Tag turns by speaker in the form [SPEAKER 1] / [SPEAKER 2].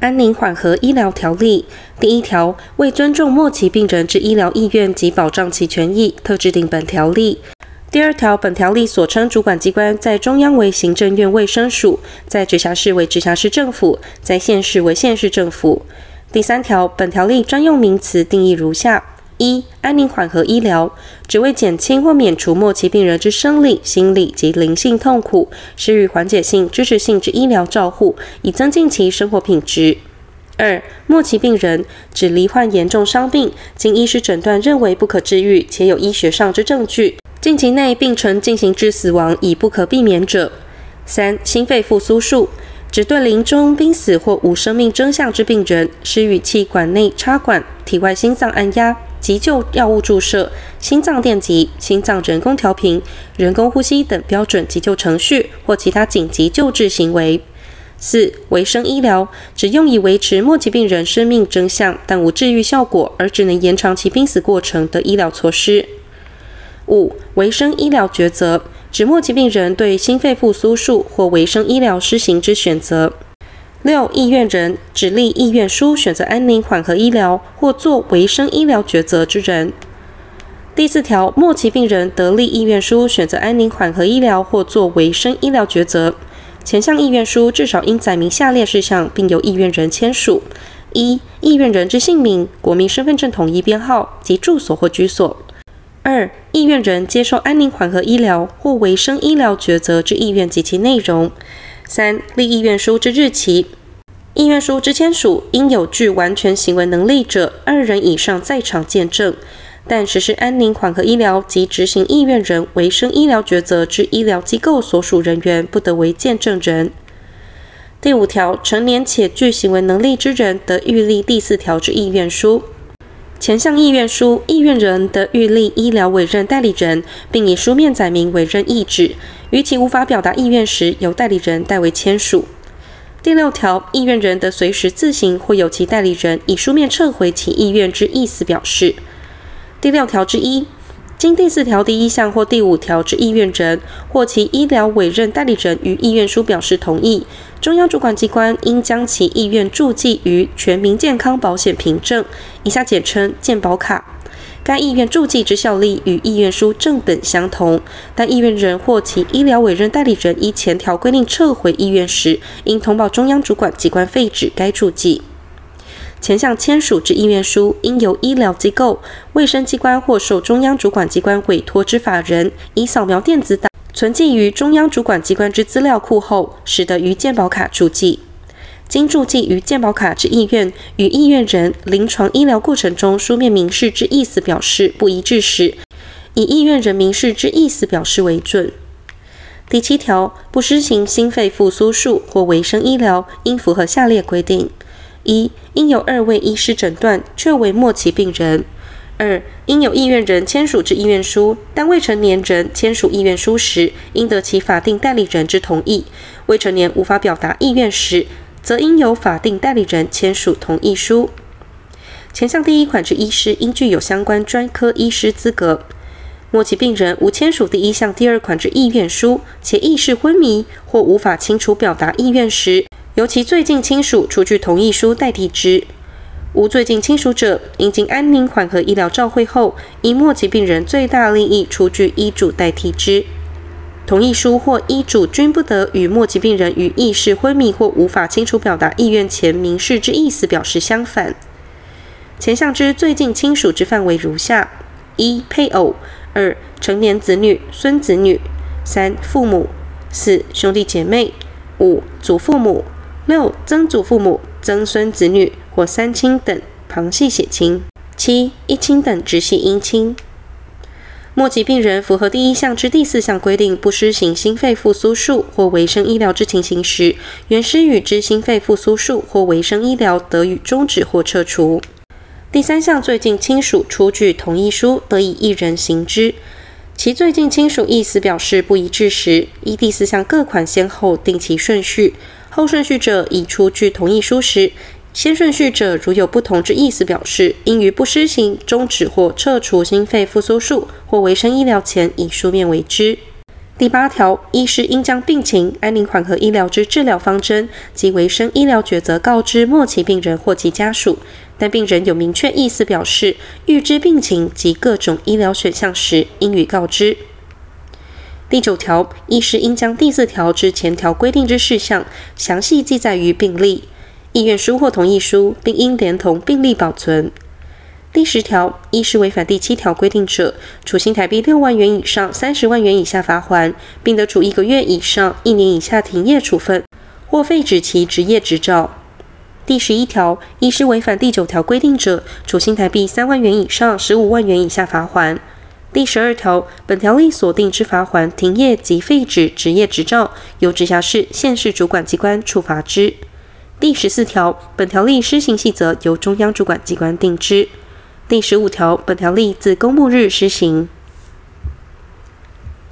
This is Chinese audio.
[SPEAKER 1] 安宁缓和医疗条例第一条，为尊重末期病人之医疗意愿及保障其权益，特制定本条例。第二条，本条例所称主管机关，在中央为行政院卫生署，在直辖市为直辖市政府，在县市为县市政府。第三条，本条例专用名词定义如下：一、安宁缓和医疗，只为减轻或免除末期病人之生理、心理及灵性痛苦，施予缓解性、支持性之医疗照护，以增进其生活品质。二、末期病人指罹患严重伤病，经医师诊断认为不可治愈，且有医学上之证据。近期内病程进行至死亡已不可避免者。三、心肺复苏术，指对临终、濒死或无生命征象之病人，施予气管内插管、体外心脏按压、急救药物注射、心脏电极、心脏人工调频、人工呼吸等标准急救程序或其他紧急救治行为。四、维生医疗，只用以维持末期病人生命征象但无治愈效果，而只能延长其濒死过程的医疗措施。五、维生医疗抉择，指末期病人对心肺复苏术或维生医疗施行之选择。六、意愿人，指立意愿书选择安宁缓和医疗或做维生医疗抉择之人。第四条，末期病人得立意愿书选择安宁缓和医疗或做维生医疗抉择，前项意愿书至少应载明下列事项，并由意愿人签署：一、意愿人之姓名、国民身份证统一编号及住所或居所。二、意愿人接受安宁缓和医疗或维生医疗抉择之意愿及其内容。三、立意愿书之日期。意愿书之签署应有具完全行为能力者二人以上在场见证，但实施安宁缓和医疗及执行意愿人维生医疗抉择之医疗机构所属人员不得为见证人。第五条，成年且具行为能力之人得预立第四条之意愿书。前项意愿书，意愿人得预立医疗委任代理人，并以书面载明委任意旨。于其无法表达意愿时，由代理人代为签署。第六条，意愿人得随时自行或由其代理人以书面撤回其意愿之意思表示。第六条之一。经第四条第一项或第五条之意愿人或其医疗委任代理人于意愿书表示同意，中央主管机关应将其意愿注记于全民健康保险凭证（以下简称健保卡）。该意愿注记之效力与意愿书正本相同，但意愿人或其医疗委任代理人依前条规定撤回意愿时，应通报中央主管机关废止该注记。前项签署之意愿书，应由医疗机构、卫生机关或受中央主管机关委托之法人，以扫描电子档存记于中央主管机关之资料库后，使得于健保卡注记。经注记于健保卡之意愿，与意愿人临床医疗过程中书面明示之意思表示不一致时，以意愿人明示之意思表示为准。第七条，不施行心肺复苏术或维生医疗，应符合下列规定。一、应有二位医师诊断，确为末期病人；二、应有意愿人签署之意愿书，但未成年人签署意愿书时，应得其法定代理人之同意；未成年无法表达意愿时，则应由法定代理人签署同意书。前项第一款之医师应具有相关专科医师资格。末期病人无签署第一项第二款之意愿书，且意识昏迷或无法清楚表达意愿时，由其最近亲属出具同意书代替之。无最近亲属者，应经安宁缓和医疗照会后，以末期病人最大利益出具医嘱代替之。同意书或医嘱均不得与末期病人于意识昏迷或无法清楚表达意愿前明示之意思表示相反。前项之最近亲属之范围如下：一、配偶；二、成年子女、孙子女；三、父母；四、兄弟姐妹；五、祖父母。六、曾祖父母、曾孙子女或三亲等旁系血亲；七、一亲等直系姻亲。末期病人符合第一项之第四项规定，不施行心肺复苏术或维生医疗之情形时，原施予之心肺复苏术或维生医疗得予终止或撤除。第三项最近亲属出具同意书，得以一人行之。其最近亲属意思表示不一致时，依第四项各款先后定其顺序。后顺序者，已出具同意书时，先顺序者如有不同之意思表示，应于不施行、终止或撤除心肺复苏术或维生医疗前，以书面为之。第八条，医师应将病情、安宁缓和医疗之治疗方针及维生医疗抉择告知末期病人或其家属，但病人有明确意思表示预知病情及各种医疗选项时，应予告知。第九条，医师应将第四条之前条规定之事项详细记载于病历、意愿书或同意书，并应连同病历保存。第十条，医师违反第七条规定者，处新台币六万元以上三十万元以下罚锾，并得处一个月以上一年以下停业处分，或废止其执业执照。第十一条，医师违反第九条规定者，处新台币三万元以上十五万元以下罚锾。第十二条，本条例所定之罚锾、停业及废止执业执照，由直辖市、县市主管机关处罚之。第十四条，本条例施行细则由中央主管机关定之。第十五条，本条例自公布日施行。